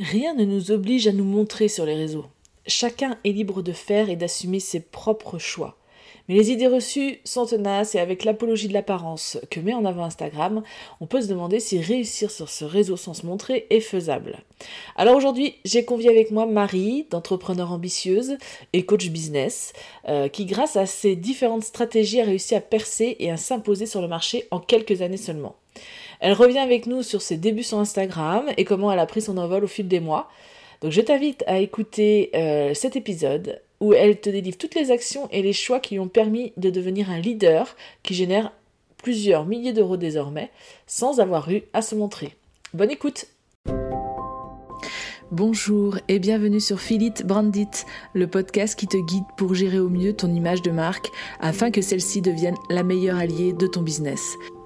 Rien ne nous oblige à nous montrer sur les réseaux. Chacun est libre de faire et d'assumer ses propres choix. Mais les idées reçues sont tenaces et avec l'apologie de l'apparence que met en avant Instagram, on peut se demander si réussir sur ce réseau sans se montrer est faisable. Alors aujourd'hui, j'ai convié avec moi Marie, d'entrepreneur ambitieuse et coach business, euh, qui grâce à ses différentes stratégies a réussi à percer et à s'imposer sur le marché en quelques années seulement. Elle revient avec nous sur ses débuts sur Instagram et comment elle a pris son envol au fil des mois. Donc je t'invite à écouter euh, cet épisode où elle te délivre toutes les actions et les choix qui lui ont permis de devenir un leader qui génère plusieurs milliers d'euros désormais sans avoir eu à se montrer. Bonne écoute Bonjour et bienvenue sur Philip Brandit, le podcast qui te guide pour gérer au mieux ton image de marque afin que celle-ci devienne la meilleure alliée de ton business.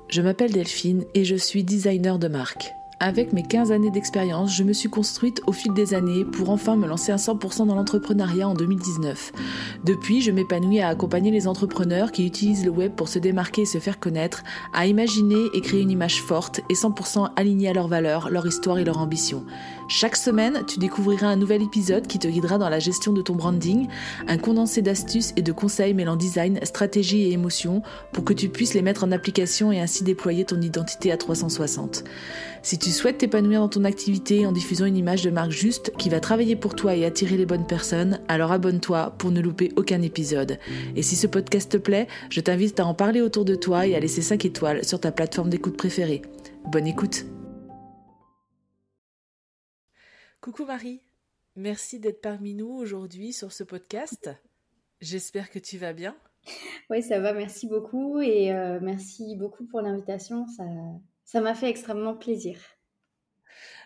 Je m'appelle Delphine et je suis designer de marque. Avec mes 15 années d'expérience, je me suis construite au fil des années pour enfin me lancer à 100% dans l'entrepreneuriat en 2019. Depuis, je m'épanouis à accompagner les entrepreneurs qui utilisent le web pour se démarquer et se faire connaître, à imaginer et créer une image forte et 100% alignée à leurs valeurs, leur histoire et leur ambition. Chaque semaine, tu découvriras un nouvel épisode qui te guidera dans la gestion de ton branding, un condensé d'astuces et de conseils mêlant design, stratégie et émotion pour que tu puisses les mettre en application et ainsi déployer ton identité à 360. Si tu souhaites t'épanouir dans ton activité en diffusant une image de marque juste qui va travailler pour toi et attirer les bonnes personnes, alors abonne-toi pour ne louper aucun épisode. Et si ce podcast te plaît, je t'invite à en parler autour de toi et à laisser 5 étoiles sur ta plateforme d'écoute préférée. Bonne écoute Coucou Marie, merci d'être parmi nous aujourd'hui sur ce podcast. J'espère que tu vas bien. Oui, ça va, merci beaucoup et euh, merci beaucoup pour l'invitation. Ça, ça m'a fait extrêmement plaisir.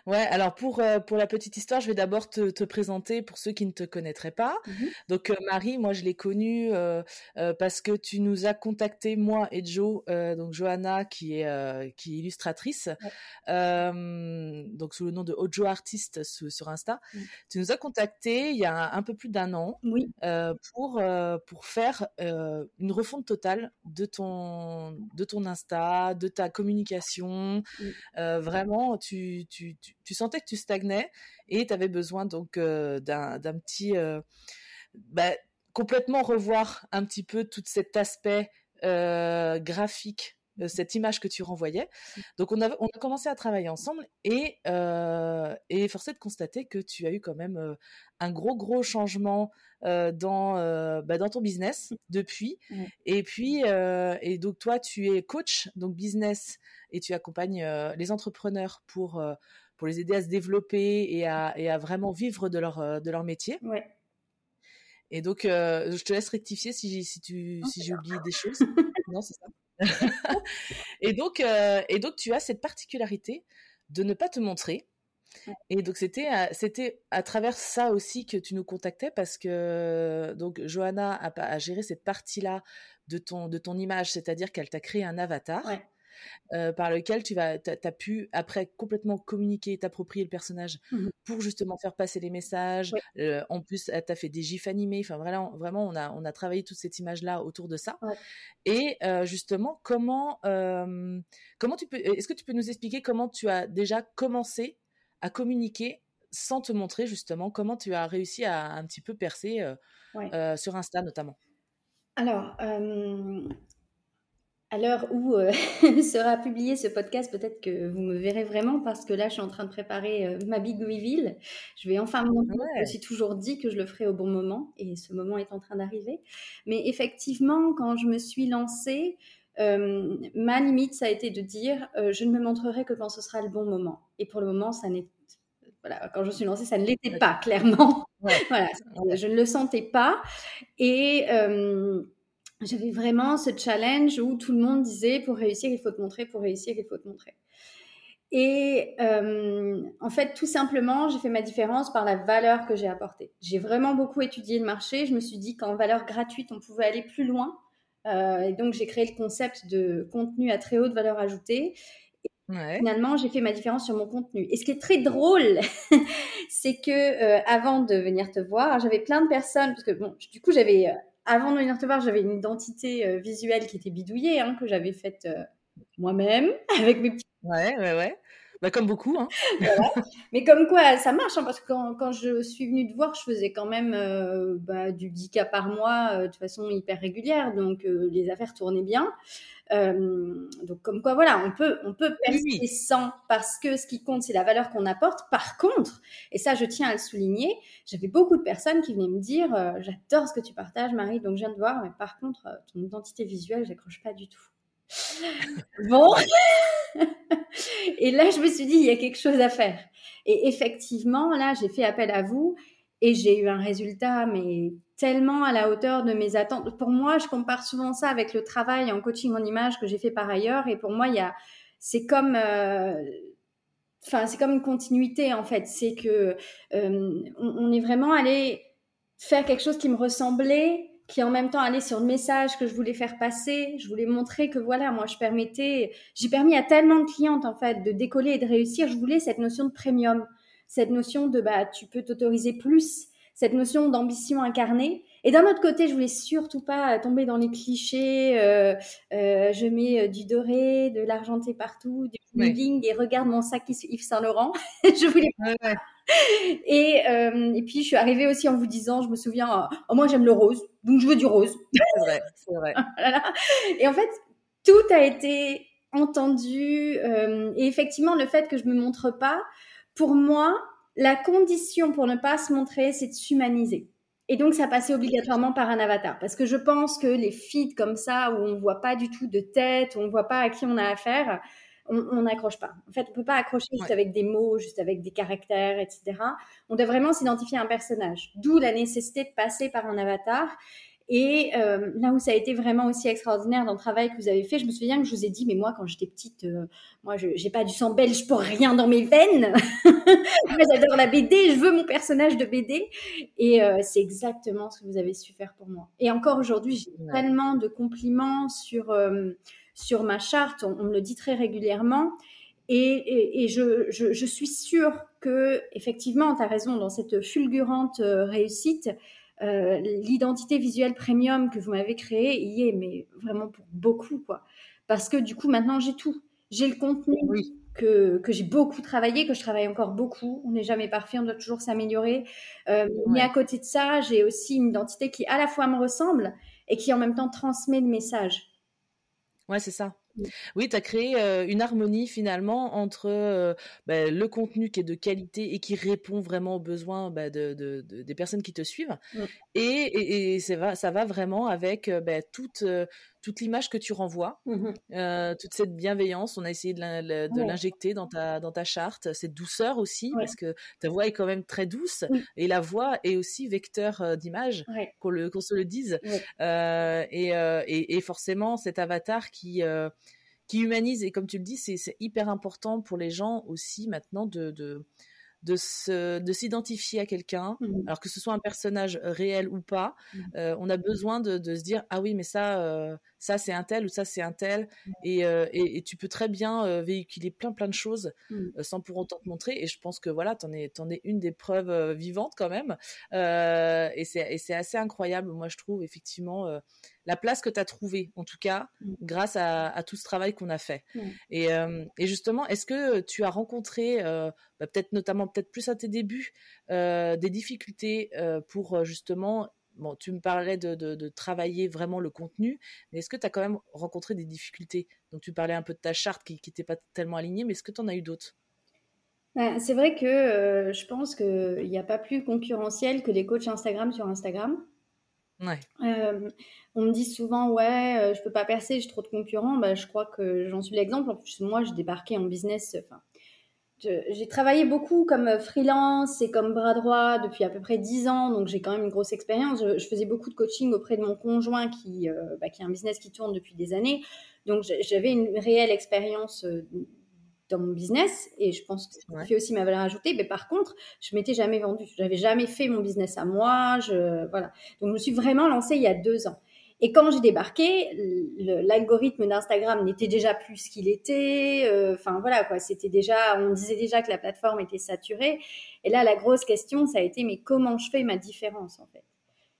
Ouais, alors pour, euh, pour la petite histoire, je vais d'abord te, te, présenter pour ceux qui ne te connaîtraient pas. Mmh Donc euh, Marie, moi je l'ai connue euh, parce que tu nous as contacté, moi et Joe, donc Johanna qui est, qui est illustratrice, donc sous le nom de Ojo Artist sur, Insta. Mmh. Tu nous as contacté il y a un, peu plus d'un an oui. pour, pour faire une refonte totale de ton, de ton Insta, de ta communication. vraiment, tu, tu, tu tu, sentais que tu stagnais et tu avais besoin donc euh, d'un petit euh, bah, complètement revoir un petit peu tout cet aspect euh, graphique cette image que tu renvoyais. Mmh. Donc on a, on a commencé à travailler ensemble et, et forcé de constater que tu as eu quand même un gros gros changement dans, bah, dans ton business mmh. depuis. Et puis, et donc toi tu es coach, donc business, et tu accompagnes les entrepreneurs pour pour les aider à se développer et à, et à vraiment vivre de leur, euh, de leur métier. Ouais. Et donc, euh, je te laisse rectifier si, si, tu, si j'ai oublié des choses. non, c'est ça. et, donc, euh, et donc, tu as cette particularité de ne pas te montrer. Et donc c'était c'était à travers ça aussi que tu nous contactais parce que donc Johanna a, a géré cette partie là de ton de ton image, c'est-à-dire qu'elle t'a créé un avatar. Ouais. Euh, par lequel tu vas, as, pu après complètement communiquer, t'approprier le personnage mmh pour justement faire passer les messages. Euh, en plus, tu as fait des gifs animés. Enfin, vraiment, vraiment on, a, on a travaillé toute cette image-là autour de ça. Et euh, justement, comment, comment tu peux, est-ce que tu peux nous expliquer comment tu as déjà commencé à communiquer sans te montrer justement? Comment tu as réussi à un petit peu percer sur Insta notamment? Alors, à l'heure où euh, sera publié ce podcast, peut-être que vous me verrez vraiment parce que là, je suis en train de préparer euh, ma big reveal. Je vais enfin me montrer. Je me suis toujours dit que je le ferai au bon moment et ce moment est en train d'arriver. Mais effectivement, quand je me suis lancée, euh, ma limite, ça a été de dire je ne me montrerai que quand ce sera le bon moment. Et pour le moment, ça n'est voilà, quand je suis lancée, ça ne l'était pas, clairement. voilà, je ne le sentais pas. Et j'avais vraiment ce challenge où tout le monde disait pour réussir, il faut te montrer, pour réussir, il faut te montrer. Et euh, en fait, tout simplement, j'ai fait ma différence par la valeur que j'ai apportée. J'ai vraiment beaucoup étudié le marché. Je me suis dit qu'en valeur gratuite, on pouvait aller plus loin. Euh, et donc, j'ai créé le concept de contenu à très haute valeur ajoutée. Et Finalement, j'ai fait ma différence sur mon contenu. Et ce qui est très drôle, c'est que euh, avant de venir te voir, j'avais plein de personnes, parce que bon, du coup, j'avais avant de venir te voir, j'avais une identité euh, visuelle qui était bidouillée, hein, que j'avais faite euh, moi-même, avec mes petits. Ouais, ouais, ouais. Bah, comme beaucoup. Hein. Mais comme quoi, ça marche, hein, parce que quand, quand, je suis venue te voir, je faisais quand même euh, bah, du 10 cas par mois euh, de façon hyper régulière, donc euh, les affaires tournaient bien. donc comme quoi, voilà, on peut, on peut percer sans, parce que ce qui compte, c'est la valeur qu'on apporte. Par contre, et ça, je tiens à le souligner, j'avais beaucoup de personnes qui venaient me dire, j'adore ce que tu partages, Marie, donc je viens de voir, mais par contre, ton identité visuelle, j'accroche pas du tout. Bon. et là, je me suis dit, il y a quelque chose à faire. Et effectivement, là, j'ai fait appel à vous et j'ai eu un résultat, mais tellement à la hauteur de mes attentes. Pour moi, je compare souvent ça avec le travail en coaching en image que j'ai fait par ailleurs. Et pour moi, il y a, c'est comme, euh, c'est comme une continuité en fait. C'est que euh, on est vraiment allé faire quelque chose qui me ressemblait qui en même temps allait sur le message que je voulais faire passer. Je voulais montrer que voilà, moi, je permettais, j'ai permis à tellement de clientes en fait de décoller et de réussir. Je voulais cette notion de premium, cette notion de bah, tu peux t'autoriser plus, cette notion d'ambition incarnée. Et d'un autre côté, je voulais surtout pas tomber dans les clichés. Euh, euh, je mets euh, du doré, de l'argenté partout, du bling et regarde mon sac Yves Saint Laurent. je voulais. Pas. Et, euh, et puis je suis arrivée aussi en vous disant, je me souviens, oh, moi j'aime le rose, donc je veux du rose. C'est vrai, c'est vrai. Et en fait, tout a été entendu. Euh, et effectivement, le fait que je me montre pas, pour moi, la condition pour ne pas se montrer, c'est de s'humaniser. Et donc, ça passait obligatoirement par un avatar. Parce que je pense que les feeds comme ça, où on voit pas du tout de tête, où on voit pas à qui on a affaire, on n'accroche pas. En fait, on peut pas accrocher juste avec des mots, juste avec des caractères, etc. On doit vraiment s'identifier à un personnage. D'où la nécessité de passer par un avatar. Et euh, là où ça a été vraiment aussi extraordinaire dans le travail que vous avez fait, je me souviens que je vous ai dit, mais moi, quand j'étais petite, euh, moi, je j'ai pas du sang belge pour rien dans mes veines. moi, j'adore la BD, je veux mon personnage de BD. Et euh, c'est exactement ce que vous avez su faire pour moi. Et encore aujourd'hui, j'ai tellement de compliments sur sur ma charte, on, me le dit très régulièrement. Et, je, suis sûre que, effectivement, tu as raison, dans cette fulgurante euh, réussite, euh, l'identité visuelle premium que vous m'avez créée y est, mais vraiment pour beaucoup, quoi. Parce que du coup, maintenant, j'ai tout. J'ai le contenu que, j'ai beaucoup travaillé, que je travaille encore beaucoup. On n'est jamais parfait, on doit toujours s'améliorer. Euh, mais à côté de ça, j'ai aussi une identité qui à la fois me ressemble et qui en même temps transmet le message. Ouais, c'est ça. Oui, tu as créé une harmonie finalement entre bah, le contenu qui est de qualité et qui répond vraiment aux besoins bah, de, des personnes qui te suivent. Et, et, ça, va, ça va vraiment avec bah, toute, toute l'image que tu renvoies, mmh toute cette bienveillance. On a essayé de l'injecter dans, ta, dans ta charte, cette douceur aussi, parce que ta voix est quand même très douce et la voix est aussi vecteur d'image, qu'on se le dise. et, et, forcément, cet avatar qui qui humanise. Et comme tu le dis, c'est hyper important pour les gens aussi maintenant de, de, de s'identifier à quelqu'un, mmh. alors que ce soit un personnage réel ou pas. Mmh. Euh, on a besoin de, de, se dire ah oui mais ça euh, ça c'est un tel ou ça c'est un tel euh, et, et, tu peux très bien véhiculer plein plein de choses sans pour autant te montrer. Et je pense que voilà t'en es en es une des preuves vivantes quand même. et c'est assez incroyable moi je trouve effectivement la place que tu as trouvée, en tout cas, mm. grâce à, tout ce travail qu'on a fait. Mm. Euh, et, justement, est-ce que tu as rencontré, euh, bah, peut-être notamment, peut-être plus à tes débuts, euh, des difficultés pour justement, bon, tu me parlais de, travailler vraiment le contenu, mais est-ce que tu as quand même rencontré des difficultés? Donc tu parlais un peu de ta charte qui n'était pas tellement alignée, mais est-ce que tu en as eu d'autres? Bah, c'est vrai que je pense qu'il n'y a pas plus concurrentiel que les coachs Instagram sur Instagram. Euh, on me dit souvent, ouais, euh, je peux pas percer, j'ai trop de concurrents. Bah, je crois que j'en suis l'exemple. En plus, moi, j'ai débarqué en business. Enfin, j'ai travaillé beaucoup comme freelance et comme bras droit depuis à peu près 10 ans, donc j'ai quand même une grosse expérience. Je, faisais beaucoup de coaching auprès de mon conjoint qui, euh, bah, qui a un business qui tourne depuis des années. Donc j'avais une réelle expérience dans mon business et je pense que ça fait aussi ma valeur ajoutée. Mais par contre, je m'étais jamais vendue. J'avais jamais fait mon business à moi. Je, voilà. Donc, je me suis vraiment lancée il y a deux ans. Et quand j'ai débarqué, l'algorithme d'Instagram n'était déjà plus ce qu'il était. Euh, enfin voilà quoi, c'était déjà, on disait déjà que la plateforme était saturée. Et là, la grosse question, ça a été mais comment je fais ma différence en fait?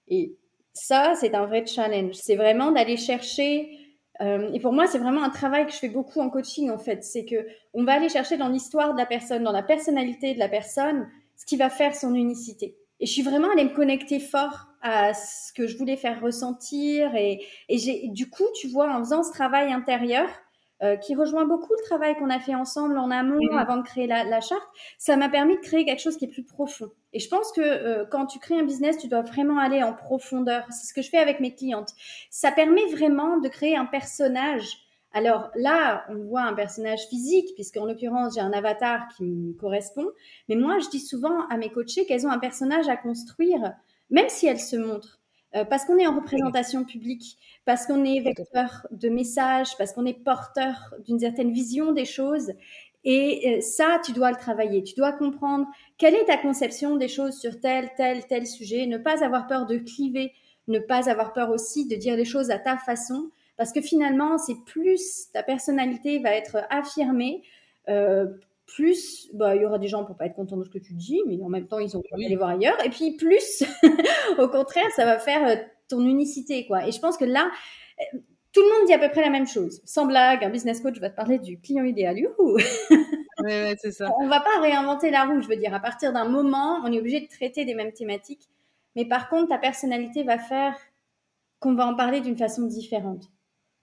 Et ça, c'est un vrai challenge. C'est vraiment d'aller chercher Euh, et pour moi, c'est vraiment un travail que je fais beaucoup en coaching, en fait. C'est que on va aller chercher dans l'histoire de la personne, dans la personnalité de la personne, ce qui va faire son unicité. Et je suis vraiment allée me connecter fort à ce que je voulais faire ressentir. Et, et j'ai, du coup, tu vois, en faisant ce travail intérieur, euh, qui rejoint beaucoup le travail qu'on a fait ensemble en amont avant de créer la, charte, ça m'a permis de créer quelque chose qui est plus profond. Et je pense que euh, quand tu crées un business, tu dois vraiment aller en profondeur. C'est ce que je fais avec mes clientes. Ça permet vraiment de créer un personnage. Alors là, on voit un personnage physique, puisqu'en l'occurrence, j'ai un avatar qui me correspond. Mais moi, je dis souvent à mes coachés qu'elles ont un personnage à construire, même si elles se montrent. Euh, parce qu'on est en représentation publique, parce qu'on est vecteur de messages, parce qu'on est porteur d'une certaine vision des choses. Et euh, ça, tu dois le travailler. Tu dois comprendre quelle est ta conception des choses sur tel, tel, tel sujet. Ne pas avoir peur de cliver, ne pas avoir peur aussi de dire les choses à ta façon. Parce que finalement, c'est plus ta personnalité va être affirmée, euh, plus bah, il y aura des gens pour pas être contents de ce que tu dis, mais en même temps, ils ont envie d'aller voir ailleurs. Et puis plus, au contraire, ça va faire euh, ton unicité, quoi. Et je pense que là, euh, tout le monde dit à peu près la même chose. Sans blague, un business coach va te parler du client idéal. Youhou ouais, c'est ça. On va pas réinventer la roue, je veux dire. À partir d'un moment, on est obligé de traiter des mêmes thématiques. Mais par contre, ta personnalité va faire qu'on va en parler d'une façon différente.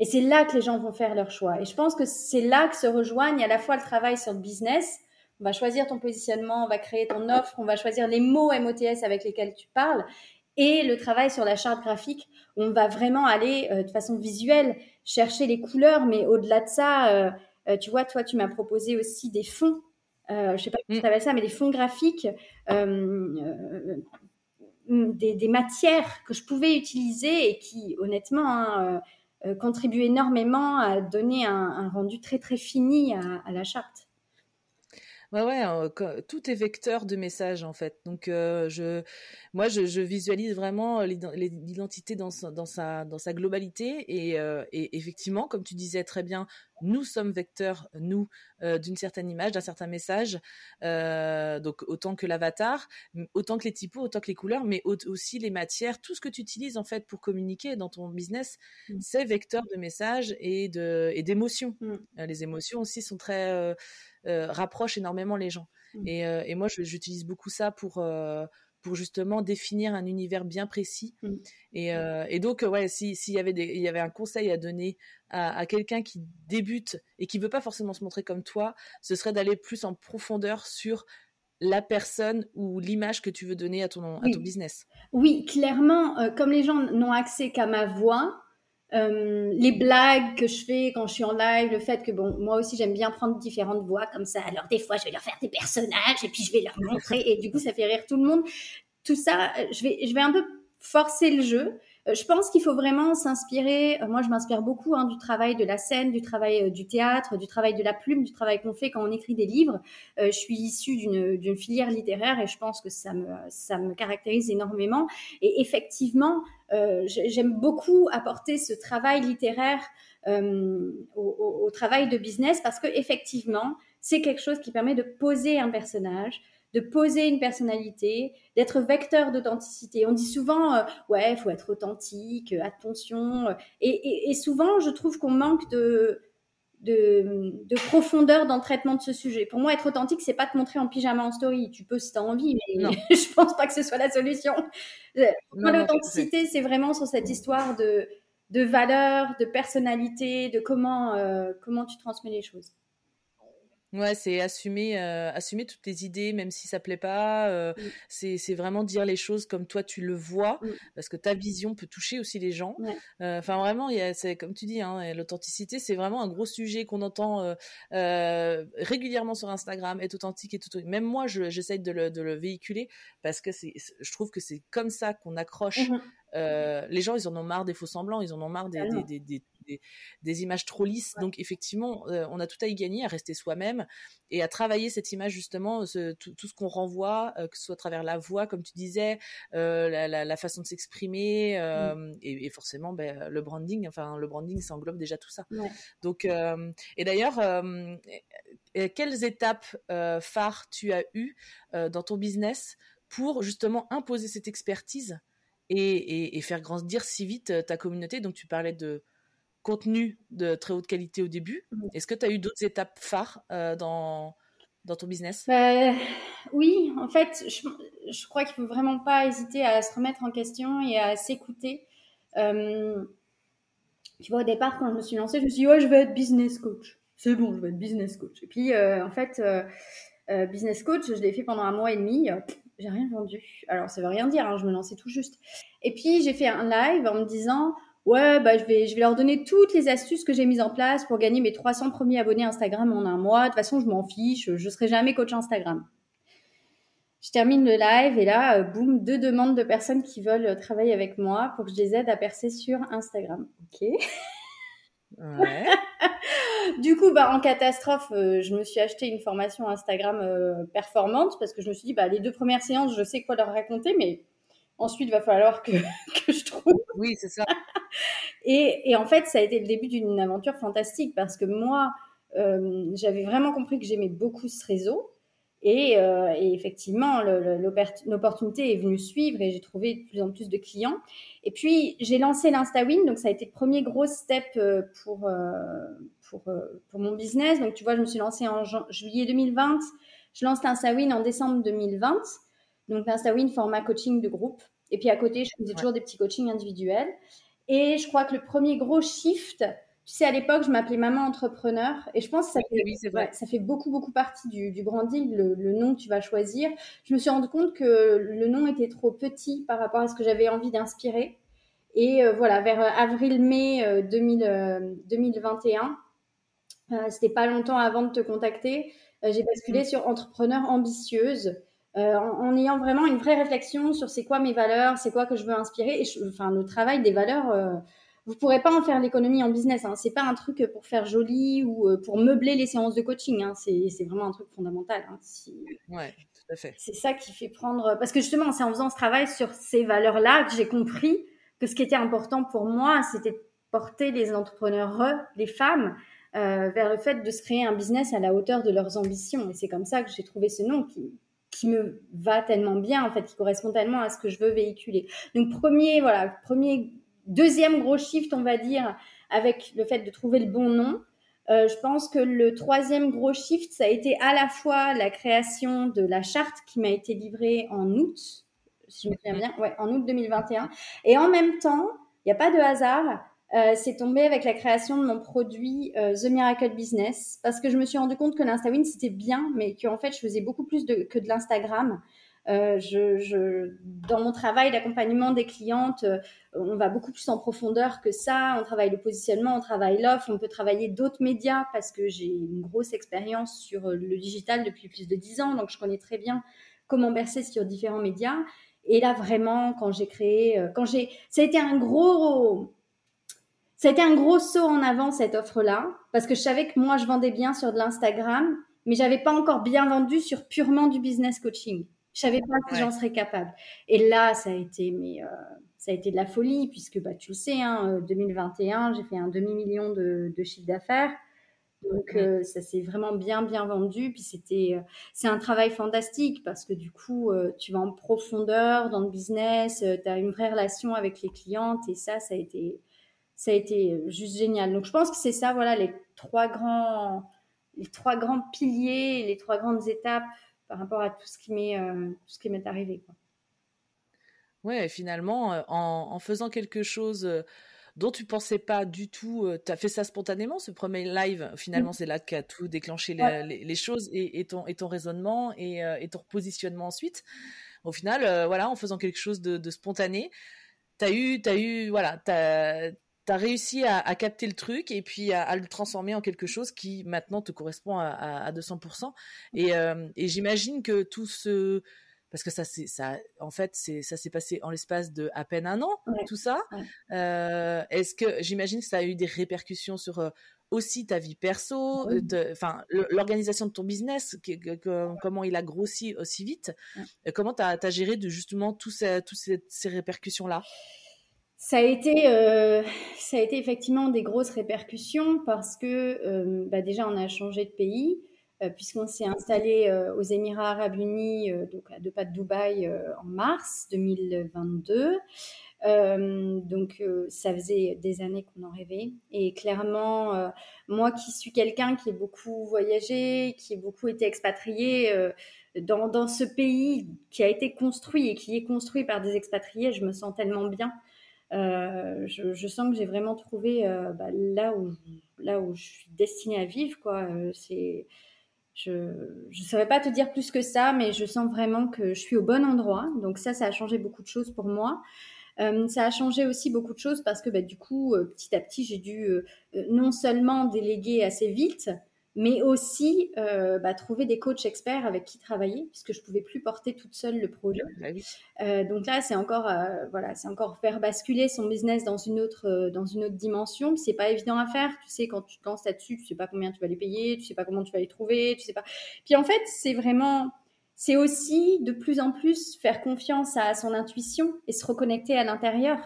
Et c'est là que les gens vont faire leur choix. Et je pense que c'est là que se rejoignent à la fois le travail sur le business. On va choisir ton positionnement, on va créer ton offre, on va choisir les mots MOTS avec lesquels tu parles. Et le travail sur la charte graphique, on va vraiment aller euh, de façon visuelle chercher les couleurs. Mais au-delà de ça, euh, euh, tu vois, toi, tu m'as proposé aussi des fonds. je sais pas comment tu appelles ça, mais des fonds graphiques. Des, des, matières que je pouvais utiliser et qui, honnêtement, hein, contribue énormément à donner un, rendu très très fini à, la charte. Ouais, ouais, tout est vecteur de message en fait. Donc, euh, je, moi, je, visualise vraiment l'identité dans, dans, sa, dans sa globalité. Euh, et, effectivement, comme tu disais très bien, nous sommes vecteurs, nous, euh, d'une certaine image, d'un certain message. Euh, donc, autant que l'avatar, autant que les typos, autant que les couleurs, mais aussi les matières, tout ce que tu utilises en fait pour communiquer dans ton business, mm. c'est vecteur de message et d'émotions. Et mm. les émotions aussi sont très rapprochent énormément les gens. Mm. Et, et, moi, j'utilise beaucoup ça pour pour justement définir un univers bien précis. Mm. Euh, et, donc, ouais, s'il y, avait y avait un conseil à donner à, quelqu'un qui débute et qui veut pas forcément se montrer comme toi, ce serait d'aller plus en profondeur sur la personne ou l'image que tu veux donner à ton, à ton business. Oui, clairement, euh, comme les gens n'ont accès qu'à ma voix, euh, les blagues que je fais quand je suis en live, le fait que bon, moi aussi j'aime bien prendre différentes voix comme ça. Alors des fois je vais leur faire des personnages et puis je vais leur montrer et du coup ça fait rire tout le monde. Tout ça, je vais, je vais un peu forcer le jeu. Euh, je pense qu'il faut vraiment s'inspirer. Euh, moi, je m'inspire beaucoup hein, du travail de la scène, du travail euh, du théâtre, du travail de la plume, du travail qu'on fait quand on écrit des livres. je suis issue d'une filière littéraire et je pense que ça me, caractérise énormément. Et effectivement, j'aime beaucoup apporter ce travail littéraire au, au, travail de business parce que effectivement, c'est quelque chose qui permet de poser un personnage, de poser une personnalité, d'être vecteur d'authenticité. On dit souvent, euh, ouais, il faut être authentique, euh, attention. Euh, et, souvent, je trouve qu'on manque de, de, profondeur dans le traitement de ce sujet. Pour moi, être authentique, c'est pas te montrer en pyjama en story. Tu peux si tu as envie, mais je pense pas que ce soit la solution. L'authenticité, c'est vraiment sur cette histoire de, de valeur, de personnalité, de comment, comment tu transmets les choses. Ouais, c'est assumer, euh, assumer toutes tes idées, même si ça plaît pas. Euh, c'est, c'est vraiment dire les choses comme toi tu le vois, parce que ta vision peut toucher aussi les gens. Euh, enfin, vraiment, il y a, c'est comme tu dis, hein, l'authenticité, c'est vraiment un gros sujet qu'on entend régulièrement sur Instagram. Être authentique, et tout. Même moi, je, j'essaye de le, de le véhiculer parce que c'est, je trouve que c'est comme ça qu'on accroche. Mmh les gens, ils en ont marre des faux semblants, ils en ont marre des, des, des, des, images trop lisses. Donc effectivement, euh, on a tout à y gagner, à rester soi-même et à travailler cette image justement, tout, ce qu'on renvoie, euh, que ce soit à travers la voix, comme tu disais, euh, la, façon de s'exprimer mmh. et, forcément ben, le branding. Enfin, le branding, ça englobe déjà tout ça. Donc, et d'ailleurs, quelles étapes phares tu as eues dans ton business pour justement imposer cette expertise et, et, faire grandir si vite ta communauté? Donc tu parlais de contenu de très haute qualité au début. Mmh. Est-ce que tu as eu d'autres étapes phares dans, dans ton business? Bah, Oui, en fait, je, je crois qu'il faut vraiment pas hésiter à se remettre en question et à s'écouter. tu vois, au départ, quand je me suis lancée, je me suis dit, ouais, je vais être business coach. C'est bon, je vais être business coach. Et puis, en fait, business coach, je l'ai fait pendant un mois et demi j'ai rien vendu. Alors, ça veut rien dire, hein, je me lançais tout juste. Et puis, j'ai fait un live en me disant, ouais, bah, je vais, je vais leur donner toutes les astuces que j'ai mises en place pour gagner mes 300 premiers abonnés Instagram en un mois. De toute façon, je m'en fiche, je serai jamais coach Instagram. Je termine le live et là, euh, boum, deux demandes de personnes qui veulent travailler avec moi pour que je les aide à percer sur Instagram. Ok. Ouais. du coup, bah, en catastrophe, euh, je me suis acheté une formation Instagram euh, performante parce que je me suis dit, bah, les deux premières séances, je sais quoi leur raconter, mais ensuite, il va falloir que, que je trouve. Oui, c'est ça. Et, et, en fait, ça a été le début d'une aventure fantastique parce que moi, euh, j'avais vraiment compris que j'aimais beaucoup ce réseau. Et, euh, et, effectivement, l'opportunité est venue suivre et j'ai trouvé de plus en plus de clients. Et puis, j'ai lancé l'InstaWin, donc ça a été le premier gros step euh, pour, pour, pour mon business. Donc, tu vois, je me suis lancée en juillet 2020. Je lance l'InstaWin en décembre 2020. Donc, l'InstaWin, format coaching de groupe. Et puis, à côté, je faisais toujours des petits coachings individuels. Et je crois que le premier gros shift, tu sais, à l'époque, je m'appelais maman entrepreneur et je pense que ça, fait, ça fait beaucoup, beaucoup partie du, du branding, le, nom que tu vas choisir. Je me suis rendu compte que le nom était trop petit par rapport à ce que j'avais envie d'inspirer. Et euh, voilà, vers euh, avril-mai 2021, euh, c'était pas longtemps avant de te contacter, j'ai basculé mmh. sur entrepreneur ambitieuse. En, ayant vraiment une vraie réflexion sur c'est quoi mes valeurs, c'est quoi que je veux inspirer, et enfin le travail des valeurs, vous pourrez pas en faire l'économie en business. Hein. C'est pas un truc pour faire joli ou euh, pour meubler les séances de coaching. Hein. C'est vraiment un truc fondamental. Hein. Ouais, tout à fait. C'est ça qui fait prendre. Parce que justement, c'est en faisant ce travail sur ces valeurs-là que j'ai compris que ce qui était important pour moi, c'était de porter les entrepreneurs, les femmes, euh, vers le fait de se créer un business à la hauteur de leurs ambitions. Et c'est comme ça que j'ai trouvé ce nom qui, qui me va tellement bien, en fait, qui correspond tellement à ce que je veux véhiculer. Donc, premier, voilà, premier deuxième gros shift, on va dire, avec le fait de trouver le bon nom. Euh, je pense que le troisième gros shift, ça a été à la fois la création de la charte qui m'a été livrée en août, si je me souviens bien, ouais, en août 2021. Et en même temps, il n'y a pas de hasard, euh, c'est tombé avec la création de mon produit euh, The Miracle Business parce que je me suis rendu compte que l'Instawin c'était bien, mais qu'en fait je faisais beaucoup plus de, que de l'Instagram euh, je, je, dans mon travail d'accompagnement des clientes, euh, on va beaucoup plus en profondeur que ça. On travaille le positionnement, on travaille l'offre, on peut travailler d'autres médias parce que j'ai une grosse expérience sur euh, le digital depuis plus de dix ans, donc je connais très bien comment bercer sur différents médias. Et là, vraiment, quand j'ai créé, quand j'ai, ça a été un gros, ça a été un gros saut en avant cette offre-là, parce que je savais que moi, je vendais bien sur de l'Instagram, mais j'avais pas encore bien vendu sur purement du business coaching. Je savais pas si j'en serais capable. Et là, ça a été, mais, euh, ça a été de la folie, puisque bah, tu le sais, hein, 2021, euh, j'ai fait un demi-million de, de chiffre d'affaires. Donc, euh, ça s'est vraiment bien, bien vendu. Puis c'était, c'est un travail fantastique parce que du coup, tu vas en profondeur dans le business, tu as une vraie relation avec les clientes et ça, ça a été, ça a été juste génial. Donc, je pense que c'est ça, voilà, les trois grands, les trois grands piliers, les trois grandes étapes par rapport à tout ce qui m'est euh, ce qui m'est arrivé. Quoi. Ouais, finalement, euh, en, faisant quelque chose euh, dont tu pensais pas du tout, tu as fait ça spontanément, ce premier live. Finalement, c'est là qu'a tout déclenché les, choses et, ton, et ton raisonnement et, ton positionnement ensuite. Au final, voilà, en faisant quelque chose de, spontané, tu as eu, as eu, voilà, as, tu as réussi à, capter le truc et puis à, le transformer en quelque chose qui maintenant te correspond à, 200%. Euh, et, j'imagine que tout ce... Parce que ça, c'est ça. En fait, c'est ça s'est passé en l'espace de à peine un an, tout ça. Euh, est-ce que j'imagine que ça a eu des répercussions sur euh, aussi ta vie perso, enfin l'organisation de ton business, comment il a grossi aussi vite. Comment tu as, géré de justement toutes ces répercussions là ça a été, euh, ça a été effectivement des grosses répercussions parce que euh, bah déjà on a changé de pays. puisqu'on s'est installé aux Émirats arabes unis, donc à deux pas de Dubaï, en mars 2022. Euh, donc, euh, ça faisait des années qu'on en rêvait. Et clairement, euh, moi qui suis quelqu'un qui est beaucoup voyagé, qui a beaucoup été expatrié, dans, ce pays qui a été construit et qui est construit par des expatriés, je me sens tellement bien. Je, je, sens que j'ai vraiment trouvé bah, là, où, là où je suis destinée à vivre. Quoi. c'est je ne saurais pas te dire plus que ça, mais je sens vraiment que je suis au bon endroit. Donc ça, ça a changé beaucoup de choses pour moi. Euh, ça a changé aussi beaucoup de choses parce que bah, du coup, euh, petit à petit, j'ai dû euh, non seulement déléguer assez vite, mais aussi bah, trouver des coachs experts avec qui travailler, puisque je pouvais plus porter toute seule le projet. Bah donc là, c'est encore, voilà, c'est encore faire basculer son business dans une autre, dans une autre dimension. C'est pas évident à faire. Tu sais, quand tu te lances là-dessus, tu sais pas combien tu vas les payer, tu sais pas comment tu vas les trouver, tu sais pas. Puis en fait, c'est vraiment c'est aussi de plus en plus faire confiance à son intuition et se reconnecter à l'intérieur.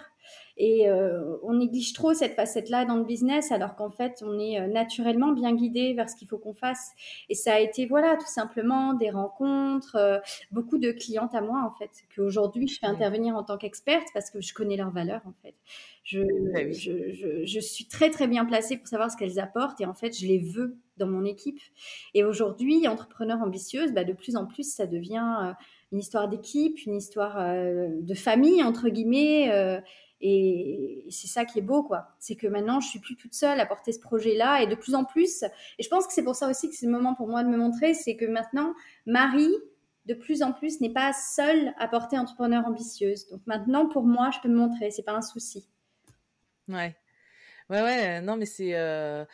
Et euh, on néglige trop cette facette-là dans le business, alors qu'en fait, on est euh, naturellement bien guidé vers ce qu'il faut qu'on fasse. Et ça a été, voilà, tout simplement des rencontres, euh, beaucoup de clientes à moi, en fait, qu'aujourd'hui, je fais intervenir en tant qu'experte parce que je connais leurs valeurs, en fait. Je, bah je, je, je, suis très, très bien placée pour savoir ce qu'elles apportent et en fait, je les veux dans mon équipe. Et aujourd'hui, entrepreneur ambitieuse, bah, de plus en plus, ça devient une histoire d'équipe, une histoire de famille, entre guillemets. Et c'est ça qui est beau, quoi. C'est que maintenant, je suis plus toute seule à porter ce projet-là et de plus en plus. Et je pense que c'est pour ça aussi que c'est le moment pour moi de me montrer, c'est que maintenant, Marie, de plus en plus, n'est pas seule à porter entrepreneur ambitieuse. Donc maintenant, pour moi, je peux me montrer, c'est pas un souci. Ouais. Ouais, ouais, non, mais c'est. Euh,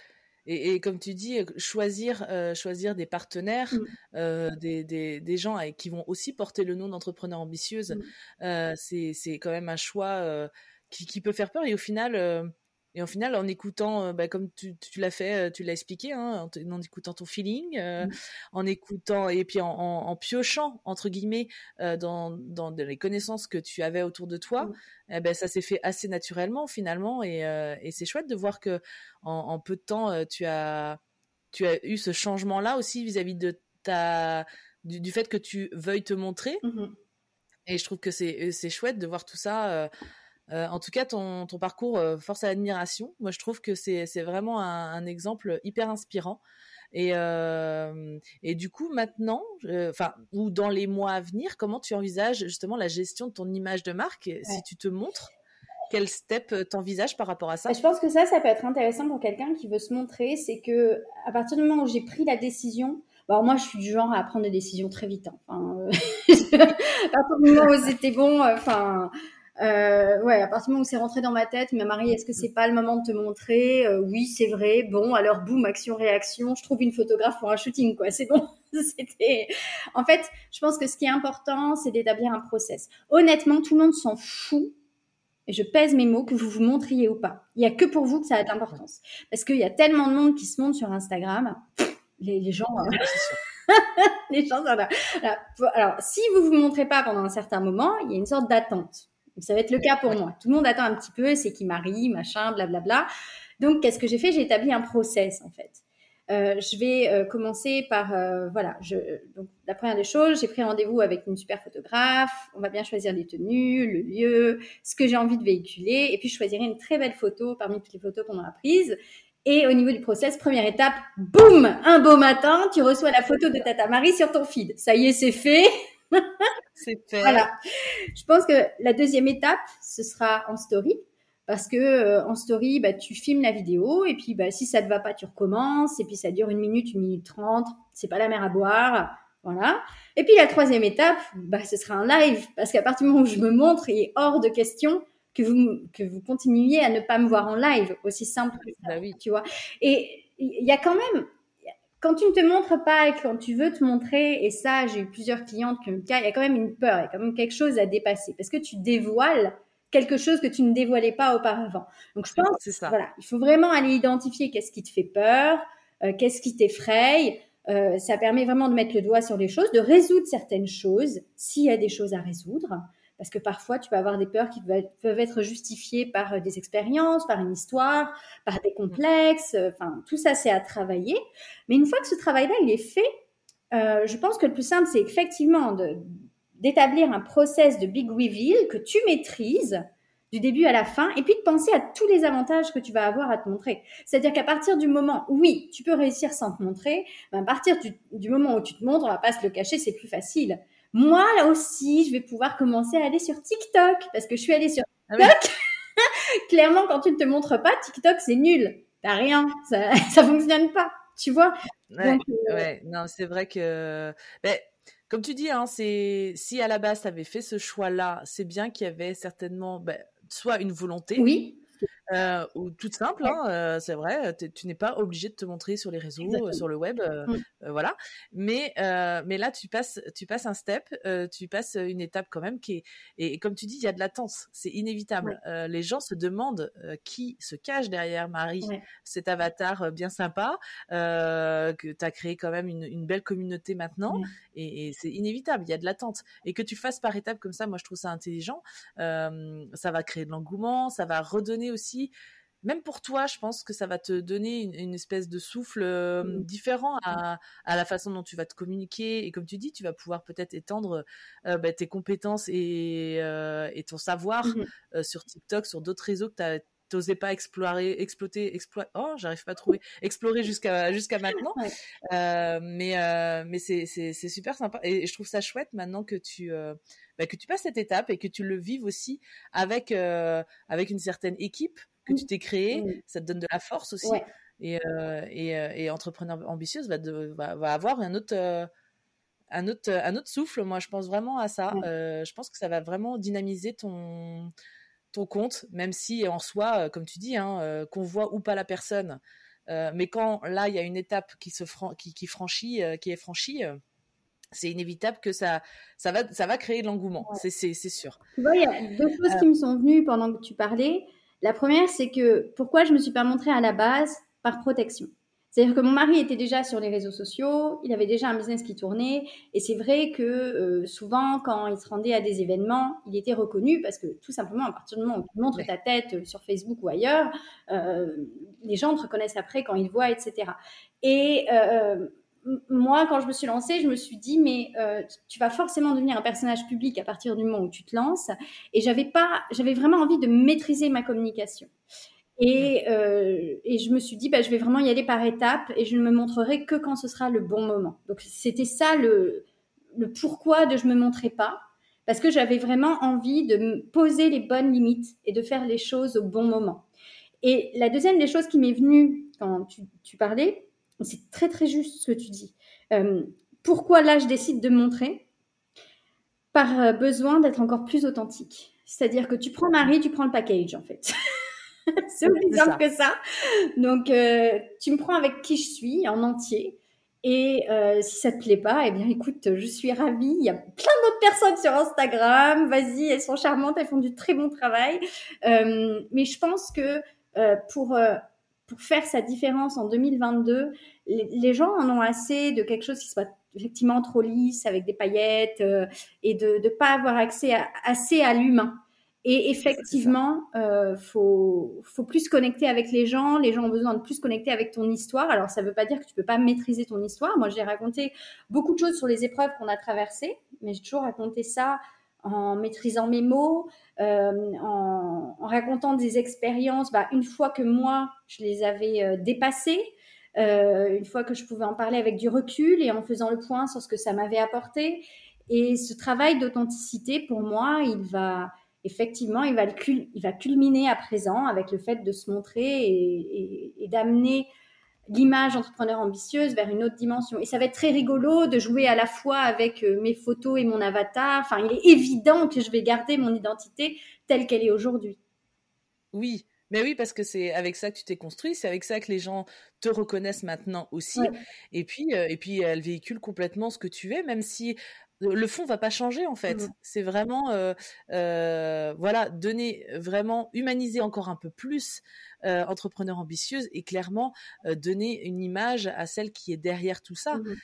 et, comme tu dis, choisir, euh, choisir des partenaires, mmh. euh, des, des, des, gens qui vont aussi porter le nom d'entrepreneur ambitieuse, mmh. c'est quand même un choix qui, qui, peut faire peur. Et au final, euh, et au final, en écoutant, euh, bah, comme tu, tu l'as fait, euh, tu l'as expliqué, hein, en, en, écoutant ton feeling, mmh. en écoutant et puis en, en, piochant entre guillemets dans, dans les connaissances que tu avais autour de toi, mmh. eh ben ça s'est fait assez naturellement finalement. Et, et c'est chouette de voir que en, peu de temps, tu as tu as eu ce changement-là aussi vis-à-vis de ta du, du, fait que tu veuilles te montrer. Mmh et je trouve que c'est c'est chouette de voir tout ça euh, en tout cas, ton, parcours euh, force à l'admiration. Moi, je trouve que c'est vraiment un, exemple hyper inspirant. Et, euh, et du coup, maintenant, enfin, ou dans les mois à venir, comment tu envisages justement la gestion de ton image de marque? Si tu te montres, quel step t'envisages par rapport à ça? Je pense que ça, ça peut être intéressant pour quelqu'un qui veut se montrer. C'est que à partir du moment où j'ai pris la décision, alors moi, je suis du genre à prendre des décisions très vite. Hein. Enfin, à partir du moment où c'était bon, enfin, euh, ouais, à partir du moment où c'est rentré dans ma tête, ma Marie, est-ce que c'est pas le moment de te montrer? Euh, Oui, c'est vrai. Bon, alors boum, action réaction. Je trouve une photographe pour un shooting, quoi. C'est bon. C'était. En fait, je pense que ce qui est important, c'est d'établir un process. Honnêtement, tout le monde s'en fout. Et je pèse mes mots que vous vous montriez ou pas. Il y a que pour vous que ça a de l'importance, parce qu'il y a tellement de monde qui se montre sur Instagram. Les, gens. Euh, les gens. Alors, si vous vous montrez pas pendant un certain moment, il y a une sorte d'attente ça va être le cas pour moi. Tout le monde attend un petit peu, c'est qui marie, machin, blablabla. Donc, qu'est-ce que j'ai fait? J'ai établi un process, en fait. Euh, je vais euh, commencer par, euh, voilà, je, donc la première des choses, j'ai pris rendez-vous avec une super photographe, on va bien choisir les tenues, le lieu, ce que j'ai envie de véhiculer, et puis je choisirai une très belle photo parmi toutes les photos qu'on aura prises. Et au niveau du process, première étape, boum, un beau matin, tu reçois la photo de Tata Marie sur ton feed. Ça y est, c'est fait. Voilà. Je pense que la deuxième étape, ce sera en story. Parce que euh, en story, bah, tu filmes la vidéo et puis bah, si ça ne va pas, tu recommences. Et puis ça dure une minute, une minute trente. C'est pas la mer à boire. Voilà. Et puis la troisième étape, bah, ce sera un live. Parce qu'à partir du moment où je me montre, il est hors de question que vous, que vous continuiez à ne pas me voir en live. Aussi simple que ça. Bah oui. Tu vois. Et il y a quand même, quand tu ne te montres pas et quand tu veux te montrer, et ça, j'ai eu plusieurs clientes qui me cas, il y a quand même une peur, il y a quand même quelque chose à dépasser parce que tu dévoiles quelque chose que tu ne dévoilais pas auparavant. Donc, je pense, ça. voilà, il faut vraiment aller identifier qu'est-ce qui te fait peur, euh, qu'est-ce qui t'effraie. Euh, ça permet vraiment de mettre le doigt sur les choses, de résoudre certaines choses s'il y a des choses à résoudre. Parce que parfois, tu peux avoir des peurs qui peuvent être justifiées par euh, des expériences, par une histoire, par des complexes. Euh, enfin, tout ça, c'est à travailler. Mais une fois que ce travail-là, il est fait, euh, je pense que le plus simple, c'est effectivement d'établir un process de big reveal que tu maîtrises du début à la fin, et puis de penser à tous les avantages que tu vas avoir à te montrer. C'est-à-dire qu'à partir du moment, oui, tu peux réussir sans te montrer, mais à partir du, moment où tu te montres, on va pas se le cacher, c'est plus facile. Moi, là aussi, je vais pouvoir commencer à aller sur TikTok, parce que je suis allée sur ah TikTok. Clairement, quand tu ne te montres pas, TikTok, c'est nul. T'as rien, ça, ça fonctionne pas, tu vois. Ouais, euh, ouais. non, c'est vrai que... Mais comme tu dis, hein, c'est si à la base tu avais fait ce choix-là, c'est bien qu'il y avait certainement ben, soit une volonté. Oui. Euh, ou toute simple, hein, euh, c'est vrai, tu n'es pas obligé de te montrer sur les réseaux, euh, sur le web, mmh. voilà. Mais mais là, tu passes, tu passes un step, tu passes une étape quand même qui est et, comme tu dis, il y a de latence, c'est inévitable. les gens se demandent qui se cache derrière Marie, cet avatar bien sympa que tu as créé quand même une, belle communauté maintenant, et, et c'est inévitable, il y a de l'attente et que tu fasses par étapes comme ça, moi je trouve ça intelligent. ça va créer de l'engouement, ça va redonner aussi même pour toi, je pense que ça va te donner une, espèce de souffle euh, mmh. différent à, la façon dont tu vas te communiquer. Et comme tu dis, tu vas pouvoir peut-être étendre euh, bah, tes compétences et, euh, ton savoir mmh. sur TikTok, sur d'autres réseaux que tu n'osais pas explorer, exploiter, exploiter. Oh, j'arrive pas à trouver. Explorer jusqu'à jusqu'à maintenant. mais mais c'est super sympa et je trouve ça chouette maintenant que tu bah, que tu passes cette étape et que tu le vives aussi avec avec une certaine équipe que tu t'es créé, ça te donne de la force aussi. Et, euh, et, euh, et, entrepreneur ambitieuse va, va, va, avoir un autre, euh, un, autre, un autre souffle. Moi, je pense vraiment à ça. je pense que ça va vraiment dynamiser ton, ton compte, même si en soi, comme tu dis, hein, qu'on voit ou pas la personne. mais quand là, il y a une étape qui, se qui, qui, franchit, qui est franchie, c'est inévitable que ça, ça, va, ça va créer de l'engouement, c'est sûr. Tu vois, il y a deux choses qui me sont venues pendant que tu parlais. La première, c'est que pourquoi je me suis pas montrée à la base par protection. C'est-à-dire que mon mari était déjà sur les réseaux sociaux, il avait déjà un business qui tournait, et c'est vrai que euh, souvent, quand il se rendait à des événements, il était reconnu parce que tout simplement, à partir du moment où tu montres ta tête euh, sur Facebook ou ailleurs, euh, les gens te reconnaissent après quand ils voient, etc. Et moi, quand je me suis lancée, je me suis dit, mais euh, tu vas forcément devenir un personnage public à partir du moment où tu te lances. Et j'avais pas, j'avais vraiment envie de maîtriser ma communication. Et, euh, et je me suis dit, bah, je vais vraiment y aller par étapes et je ne me montrerai que quand ce sera le bon moment. Donc c'était ça le, le pourquoi de je me montrais pas, parce que j'avais vraiment envie de poser les bonnes limites et de faire les choses au bon moment. Et la deuxième des choses qui m'est venue quand tu, tu parlais, c'est très très juste ce que tu dis. Euh, pourquoi là je décide de montrer? Par euh, besoin d'être encore plus authentique. C'est-à-dire que tu prends Marie, tu prends le package en fait. c'est aussi simple que ça. Donc euh, tu me prends avec qui je suis en entier. Et si ça te plaît pas, eh bien écoute, je suis ravie. Il y a plein d'autres personnes sur Instagram. Vas-y, elles sont charmantes, elles font du très bon travail. mais je pense que pour pour faire sa différence en 2022, les, gens en ont assez de quelque chose qui soit effectivement trop lisse, avec des paillettes, euh, et de ne pas avoir accès assez à l'humain. Et effectivement, euh, faut, faut plus connecter avec les gens. Les gens ont besoin de plus connecter avec ton histoire. Alors, ça ne veut pas dire que tu peux pas maîtriser ton histoire. Moi, j'ai raconté beaucoup de choses sur les épreuves qu'on a traversées, mais j'ai toujours raconté ça en maîtrisant mes mots, euh, en, racontant des expériences, bah, une fois que moi, je les avais euh, dépassées, euh, une fois que je pouvais en parler avec du recul et en faisant le point sur ce que ça m'avait apporté. Et ce travail d'authenticité, pour moi, il va effectivement, il va, il va culminer à présent avec le fait de se montrer et, et d'amener l'image entrepreneur ambitieuse vers une autre dimension. Et ça va être très rigolo de jouer à la fois avec euh, mes photos et mon avatar. Enfin, il est évident que je vais garder mon identité telle qu'elle est aujourd'hui. Oui, mais oui, parce que c'est avec ça que tu t'es construit, c'est avec ça que les gens te reconnaissent maintenant aussi. Et puis, euh, et puis, elle véhicule complètement ce que tu es, même si le fond va pas changer en fait. Mmh. C'est vraiment, euh, voilà, donner, vraiment humaniser encore un peu plus entrepreneur ambitieuse et clairement donner une image à celle qui est derrière tout ça. Mmh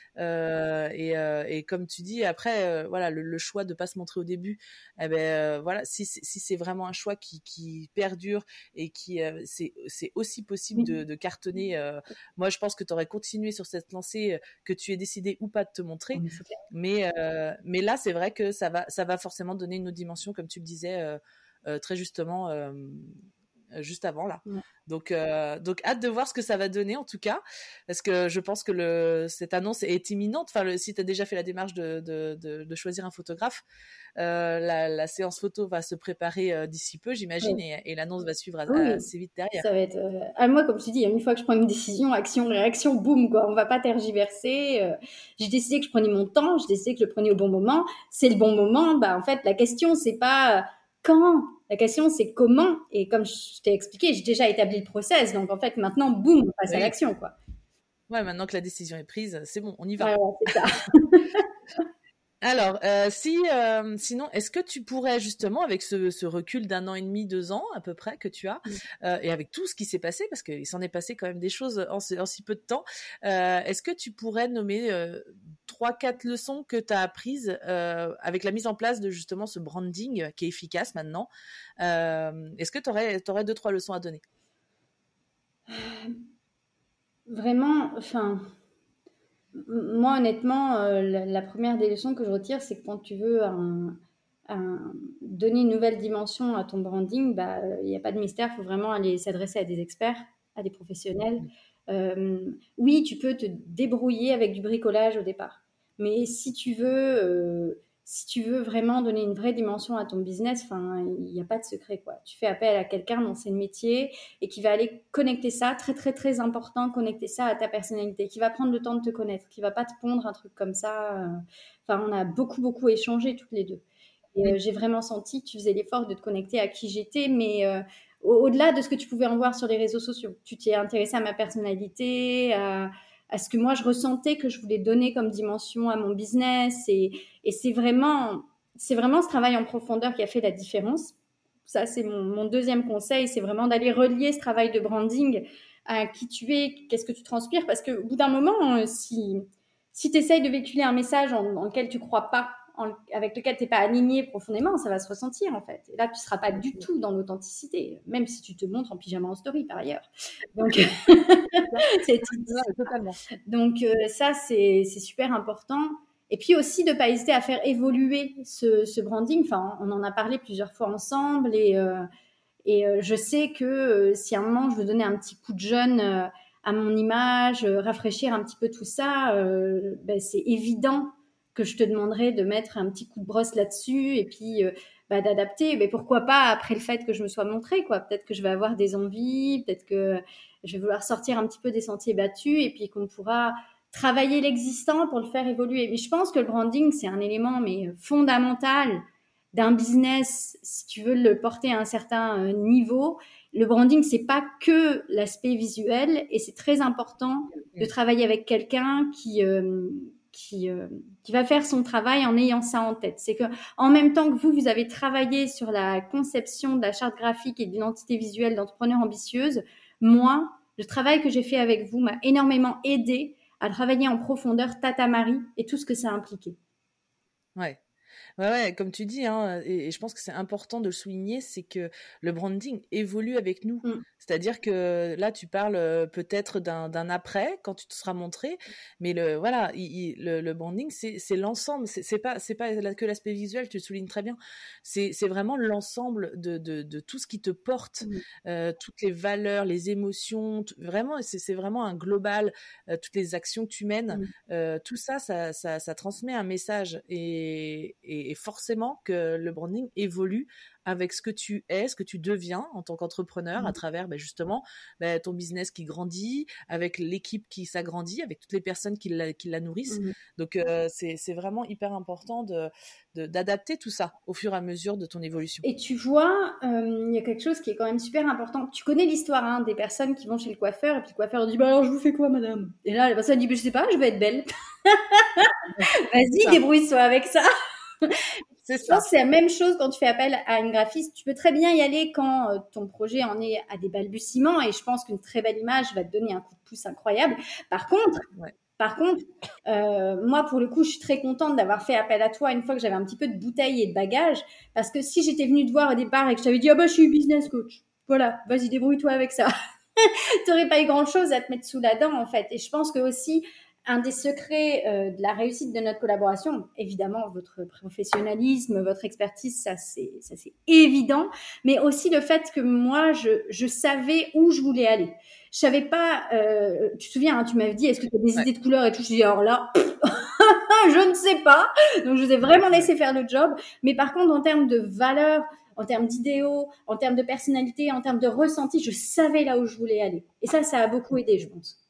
et, et, comme tu dis, après, voilà, le, choix de pas se montrer au début, eh ben voilà, si, si c'est vraiment un choix qui, qui perdure et qui c'est c'est aussi possible de, de cartonner. moi, je pense que tu aurais continué sur cette lancée, que tu aies décidé ou pas de te montrer. Mais mais là, c'est vrai que ça va ça va forcément donner une autre dimension, comme tu le disais très justement juste avant là. Donc, euh, donc hâte de voir ce que ça va donner en tout cas, parce que je pense que le, cette annonce est imminente. Enfin, si tu as déjà fait la démarche de, de, de, choisir un photographe, euh, la, la, séance photo va se préparer euh, d'ici peu, j'imagine, et, et l'annonce va suivre assez vite derrière. Ça va être, à moi, comme tu dis, une fois que je prends une décision, action, réaction, boum, quoi. On va pas tergiverser. j'ai décidé que je prenais mon temps, j'ai décidé que je le prenais au bon moment. C'est le bon moment. Bah, en fait, la question, c'est pas quand la question, c'est comment. Et comme je t'ai expliqué, j'ai déjà établi le process. Donc, en fait, maintenant, boum, on passe à l'action, quoi. Ouais, maintenant que la décision est prise, c'est bon, on y va. Alors, euh, si, euh, sinon, est-ce que tu pourrais justement, avec ce, recul d'un an et demi, deux ans à peu près que tu as, euh, et avec tout ce qui s'est passé, parce qu'il s'en est passé quand même des choses en, si peu de temps, est-ce que tu pourrais nommer trois, quatre leçons que tu as apprises avec la mise en place de justement ce branding qui est efficace maintenant Est-ce que tu aurais, aurais deux, trois leçons à donner? Vraiment, enfin moi, honnêtement, euh, la, première des leçons que je retire, c'est que quand tu veux donner une nouvelle dimension à ton branding, bah, il n'y a pas de mystère, il faut vraiment aller s'adresser à des experts, à des professionnels. Euh, oui, tu peux te débrouiller avec du bricolage au départ, mais si tu veux euh, si tu veux vraiment donner une vraie dimension à ton business, enfin, il n'y a pas de secret, quoi. Tu fais appel à quelqu'un dont c'est le métier et qui va aller connecter ça, très, très, très important, connecter ça à ta personnalité, qui va prendre le temps de te connaître, qui va pas te pondre un truc comme ça. Euh. Enfin, on a beaucoup, beaucoup échangé toutes les deux. Et euh, j'ai vraiment senti que tu faisais l'effort de te connecter à qui j'étais, mais euh, au-delà de ce que tu pouvais en voir sur les réseaux sociaux. Tu t'es intéressé à ma personnalité, à, à ce que moi je ressentais que je voulais donner comme dimension à mon business. Et, et c'est vraiment, c'est vraiment ce travail en profondeur qui a fait la différence. Ça, c'est mon, mon, deuxième conseil, c'est vraiment d'aller relier ce travail de branding à qui tu es, qu'est-ce que tu transpires. Parce qu'au bout d'un moment, euh, si, si tu essayes de véhiculer un message en, en lequel tu crois pas, avec lequel tu n'es pas aligné profondément, ça va se ressentir en fait. Et là, tu ne seras pas du tout dans l'authenticité, même si tu te montres en pyjama en story par ailleurs. Donc, c'est. Donc euh, ça, c'est super important. Et puis aussi de ne pas hésiter à faire évoluer ce, branding. Enfin, on en a parlé plusieurs fois ensemble et, euh, et euh, je sais que si à un moment je veux donner un petit coup de jeune à mon image, rafraîchir un petit peu tout ça, ben, c'est évident que je te demanderai de mettre un petit coup de brosse là-dessus et puis euh, bah, d'adapter. Mais pourquoi pas après le fait que je me sois montrée, quoi. Peut-être que je vais avoir des envies, peut-être que je vais vouloir sortir un petit peu des sentiers battus et puis qu'on pourra travailler l'existant pour le faire évoluer. Mais je pense que le branding, c'est un élément mais fondamental d'un business si tu veux le porter à un certain euh, niveau. Le branding, c'est pas que l'aspect visuel et c'est très important de travailler avec quelqu'un qui euh, qui, euh, qui va faire son travail en ayant ça en tête. C'est que en même temps que vous, vous avez travaillé sur la conception de la charte graphique et de l'identité visuelle d'entrepreneur ambitieuse, moi, le travail que j'ai fait avec vous m'a énormément aidé à travailler en profondeur Tata Marie et tout ce que ça. Ouais. Ouais, ouais, comme tu dis, hein, et, je pense que c'est important de le souligner, c'est que le branding évolue avec nous. Mm. C'est-à-dire que là, tu parles euh, peut-être d'un après quand tu te seras montré, mais le voilà, le, le, branding, c'est l'ensemble. C'est pas c'est pas que l'aspect visuel. Tu le soulignes très bien. C'est vraiment l'ensemble de, de, de, tout ce qui te porte, mmh. euh, toutes les valeurs, les émotions. vraiment, c'est vraiment un global. Euh, toutes les actions que tu mènes, mmh. euh, tout ça ça, ça, ça, transmet un message et, et, et forcément que le branding évolue avec ce que tu es, ce que tu deviens en tant qu'entrepreneur à mmh. travers ben, justement ben, ton business qui grandit, avec l'équipe qui s'agrandit, avec toutes les personnes qui la, qui la nourrissent. Mmh. Donc euh, c'est vraiment hyper important de d'adapter tout ça au fur et à mesure de ton évolution. Et tu vois, euh, il y a quelque chose qui est quand même super important. Tu connais l'histoire hein, des personnes qui vont chez le coiffeur et puis le coiffeur dit bah alors je vous fais quoi madame? Et là la personne dit bah, je sais pas, je vais être belle. Vas-y, débrouille-toi avec ça. Je pense que c'est la même chose quand tu fais appel à une graphiste. Tu peux très bien y aller quand euh, ton projet en est à des balbutiements et je pense qu'une très belle image va te donner un coup de pouce incroyable. Par contre, par contre, euh, moi, pour le coup, je suis très contente d'avoir fait appel à toi une fois que j'avais un petit peu de bouteille et de bagages. Parce que si j'étais venue te voir au départ et que je t'avais dit, ah bah, je suis business coach. Voilà, vas-y, débrouille-toi avec ça. tu n'aurais pas eu grand chose à te mettre sous la dent, en fait. Et je pense que aussi, un des secrets euh, de la réussite de notre collaboration, évidemment, votre professionnalisme, votre expertise, ça c'est, ça c'est évident, mais aussi le fait que moi, je, je savais où je voulais aller. Je savais pas, euh, tu te souviens, hein, tu m'avais dit, est-ce que tu as des idées de couleurs et tout? Je dis, alors là, je ne sais pas. Donc, je vous ai vraiment laissé faire le job. Mais par contre, en termes de valeur, en termes d'idéaux, en termes de personnalité, en termes de ressenti, je savais là où je voulais aller. Et ça, ça a beaucoup aidé, je pense.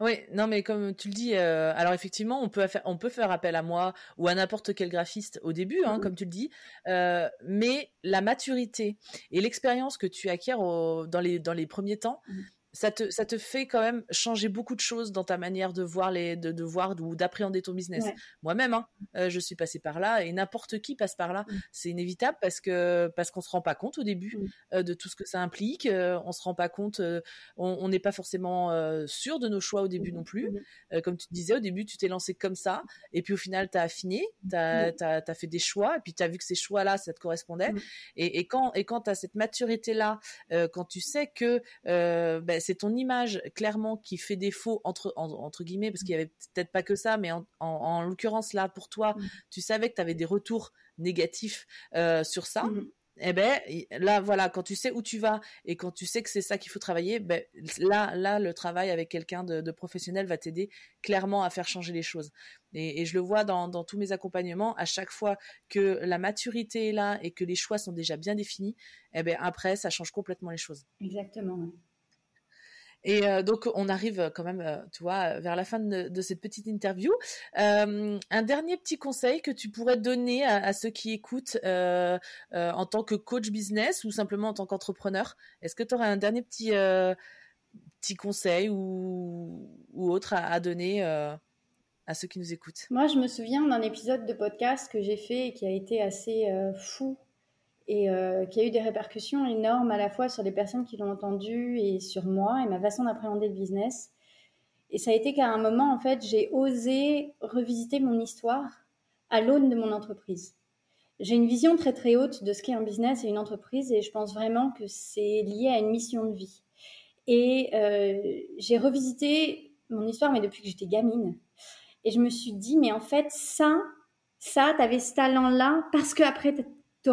Oui, non, mais comme tu le dis, euh, alors effectivement, on peut, faire, on peut faire appel à moi ou à n'importe quel graphiste au début, hein, mmh. comme tu le dis, euh, mais la maturité et l'expérience que tu acquiers dans, les, dans les premiers temps, mmh ça te, ça te fait quand même changer beaucoup de choses dans ta manière de voir les, de, de voir ou d'appréhender ton business. Moi-même, hein, euh, je suis passée par là et n'importe qui passe par là. Mm. C'est inévitable parce que parce qu'on se rend pas compte au début mm. euh, de tout ce que ça implique. Euh, on se rend pas compte, on n'est pas forcément sûr de nos choix au début mm. non plus. comme tu disais, au début, tu t'es lancé comme ça et puis au final, tu as affiné, tu as, as, fait des choix et puis tu as vu que ces choix-là, ça te correspondait. Et, et, quand, et quand tu as cette maturité-là, quand tu sais que ben, c'est ton image clairement qui fait défaut entre entre guillemets parce qu'il y avait peut-être pas que ça, mais en, l'occurrence là pour toi, mmh. tu savais que tu avais des retours négatifs euh, sur ça. Mmh. Eh ben là voilà quand tu sais où tu vas et quand tu sais que c'est ça qu'il faut travailler, ben là là le travail avec quelqu'un de, professionnel va t'aider clairement à faire changer les choses. Et, je le vois dans, dans, tous mes accompagnements, à chaque fois que la maturité est là et que les choix sont déjà bien définis, eh ben après ça change complètement les choses. Exactement. Et euh, donc, on arrive quand même, euh, tu vois, vers la fin de, cette petite interview. Euh, un dernier petit conseil que tu pourrais donner à, ceux qui écoutent en tant que coach business ou simplement en tant qu'entrepreneur. Est-ce que tu aurais un dernier petit, petit conseil ou, ou autre à, à donner à ceux qui nous écoutent? Moi, je me souviens d'un épisode de podcast que j'ai fait et qui a été assez fou et euh, qui a eu des répercussions énormes à la fois sur les personnes qui l'ont entendu et sur moi et ma façon d'appréhender le business. Et ça a été qu'à un moment, en fait, j'ai osé revisiter mon histoire à l'aune de mon entreprise. J'ai une vision très très haute de ce qu'est un business et une entreprise et je pense vraiment que c'est lié à une mission de vie. Et euh, j'ai revisité mon histoire, mais depuis que j'étais gamine. Et je me suis dit, mais en fait, ça, ça, tu avais ce talent-là parce qu'après,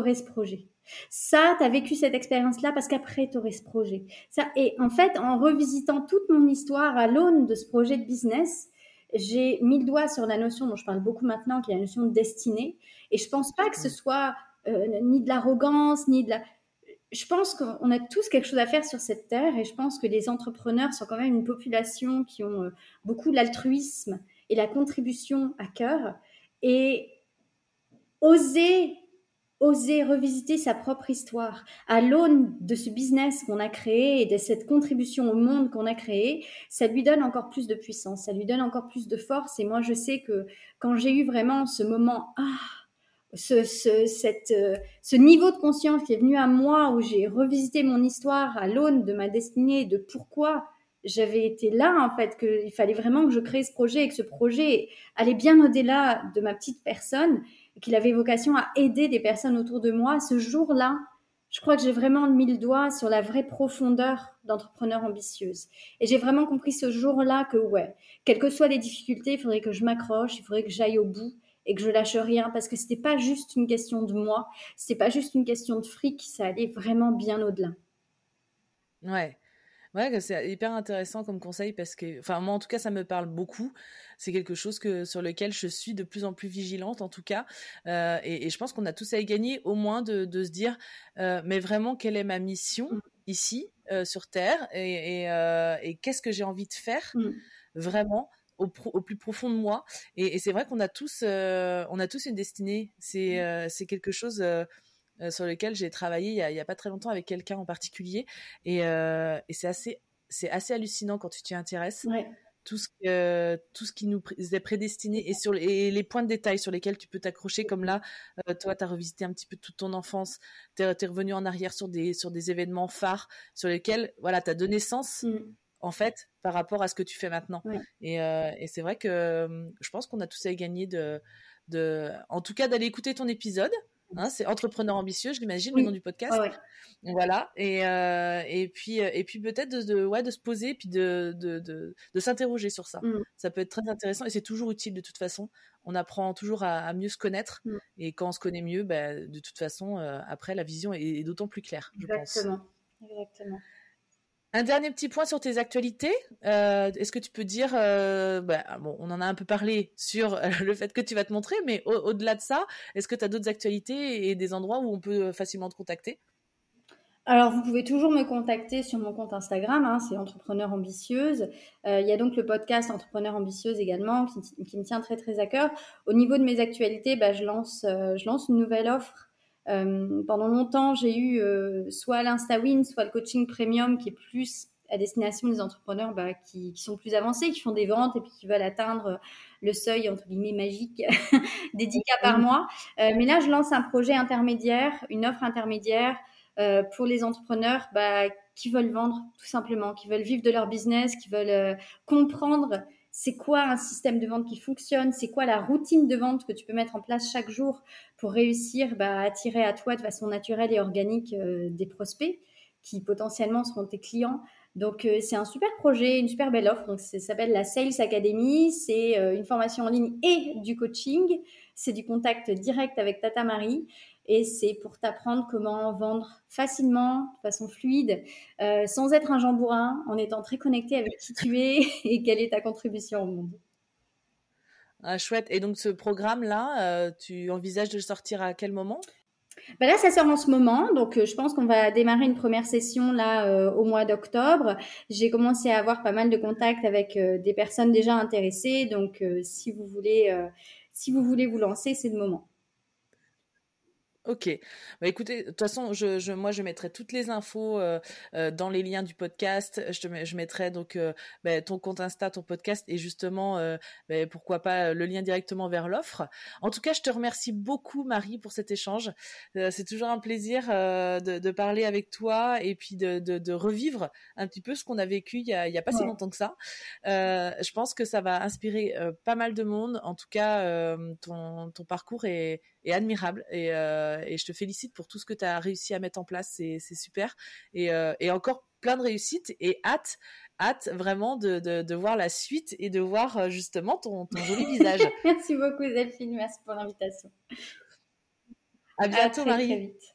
tu ce projet. Ça, tu as vécu cette expérience-là parce qu'après, tu aurais ce projet. Ça, et en fait, en revisitant toute mon histoire à l'aune de ce projet de business, j'ai mis le doigt sur la notion dont je parle beaucoup maintenant, qui est la notion de destinée. Et je pense pas que ce soit euh, ni de l'arrogance, ni de la... Je pense qu'on a tous quelque chose à faire sur cette terre et je pense que les entrepreneurs sont quand même une population qui ont euh, beaucoup l'altruisme et la contribution à cœur. Et oser oser revisiter sa propre histoire à l'aune de ce business qu'on a créé et de cette contribution au monde qu'on a créé, ça lui donne encore plus de puissance, ça lui donne encore plus de force. Et moi, je sais que quand j'ai eu vraiment ce moment, ah, ce, ce, cette, euh, ce niveau de conscience qui est venu à moi, où j'ai revisité mon histoire à l'aune de ma destinée, de pourquoi j'avais été là, en fait, qu'il fallait vraiment que je crée ce projet et que ce projet allait bien au-delà de ma petite personne qu'il avait vocation à aider des personnes autour de moi, ce jour-là, je crois que j'ai vraiment mis le doigt sur la vraie profondeur d'entrepreneur ambitieuse. Et j'ai vraiment compris ce jour-là que, ouais, quelles que soient les difficultés, il faudrait que je m'accroche, il faudrait que j'aille au bout et que je lâche rien parce que c'était pas juste une question de moi, c'était pas juste une question de fric, ça allait vraiment bien au-delà. Ouais. Ouais, c'est hyper intéressant comme conseil parce que, enfin, moi en tout cas, ça me parle beaucoup. C'est quelque chose que sur lequel je suis de plus en plus vigilante, en tout cas. Euh, et, je pense qu'on a tous à y gagner, au moins de, se dire, euh, mais vraiment, quelle est ma mission mmh. ici euh, sur Terre et, qu'est-ce que j'ai envie de faire mmh. vraiment. Au, plus profond de moi et, c'est vrai qu'on a tous on a tous une destinée c'est c'est quelque chose sur lequel j'ai travaillé il y, a, pas très longtemps avec quelqu'un en particulier. Et, euh, et c'est assez, c'est assez hallucinant quand tu t'y intéresses. tout ce, tout ce qui nous est prédestiné et, sur, et les points de détail sur lesquels tu peux t'accrocher. Comme là, toi, tu as revisité un petit peu toute ton enfance, tu es, revenu en arrière sur des, sur des événements phares sur lesquels voilà, tu as donné sens. Mmh. En fait, par rapport à ce que tu fais maintenant. Et, et c'est vrai que je pense qu'on a tous à gagner de, de, en tout cas, d'aller écouter ton épisode, Hein, c'est entrepreneur ambitieux, je l'imagine, le nom du podcast. Voilà. Et, euh, et puis, euh, et puis peut-être de, ouais, de se poser, puis de, de, de, s'interroger sur ça. Mmh. Ça peut être très intéressant et c'est toujours utile de toute façon. On apprend toujours à, mieux se connaître. Mmh. Et quand on se connaît mieux, bah, de toute façon, euh, après, la vision est, d'autant plus claire, je Exactement. Exactement. Un dernier petit point sur tes actualités. Euh, est-ce que tu peux dire, euh, bah, on en a un peu parlé sur le fait que tu vas te montrer, mais au-delà de ça, est-ce que tu as d'autres actualités et des endroits où on peut facilement te contacter? Alors, vous pouvez toujours me contacter sur mon compte Instagram, hein, c'est Entrepreneur Ambitieuse. Euh, il y a donc le podcast Entrepreneur Ambitieuse également, qui, me tient très très à cœur. Au niveau de mes actualités, bah, je, lance, je lance une nouvelle offre euh, pendant longtemps, j'ai eu euh, soit l'InstaWin, soit le coaching premium qui est plus à destination des entrepreneurs bah, qui, qui, sont plus avancés, qui font des ventes et puis qui veulent atteindre le seuil entre guillemets magique des 10 cas par mois. Euh, mais là, je lance un projet intermédiaire, une offre intermédiaire euh, pour les entrepreneurs bah, qui veulent vendre tout simplement, qui veulent vivre de leur business, qui veulent euh, comprendre c'est quoi un système de vente qui fonctionne, c'est quoi la routine de vente que tu peux mettre en place chaque jour pour réussir bah, à attirer à toi de façon naturelle et organique euh, des prospects qui potentiellement seront tes clients? Donc euh, c'est un super projet, une super belle offre. Donc ça s'appelle la Sales Academy. C'est euh, une formation en ligne et du coaching. C'est du contact direct avec Tata Marie et c'est pour t'apprendre comment vendre facilement, de façon fluide, euh, sans être un jambourin, en étant très connecté avec qui tu es et quelle est ta contribution au monde. Ah, chouette. Et donc ce programme-là, euh, tu envisages de le sortir à quel moment? Ben là, ça sort en ce moment, donc euh, je pense qu'on va démarrer une première session là au mois d'octobre. J'ai commencé à avoir pas mal de contacts avec des personnes déjà intéressées, donc si vous voulez, si vous voulez vous lancer, c'est le moment. Ok. Bah écoutez, de toute façon, je, je, moi, je mettrai toutes les infos euh, euh, dans les liens du podcast. Je, te, je mettrai donc euh, bah, ton compte Insta, ton podcast et justement, bah, pourquoi pas le lien directement vers l'offre. En tout cas, je te remercie beaucoup, Marie, pour cet échange. C'est toujours un plaisir de, de, parler avec toi et puis de, de, de revivre un petit peu ce qu'on a vécu il y a, il y a pas si longtemps que ça. je pense que ça va inspirer pas mal de monde. En tout cas, ton, ton parcours est, est admirable et euh, et je te félicite pour tout ce que tu as réussi à mettre en place, c'est super. Euh, et, encore plein de réussites et hâte, hâte vraiment de, de, voir la suite et de voir euh, justement ton, ton joli visage. merci beaucoup Delphine, merci pour l'invitation. À bientôt Marie. Très vite.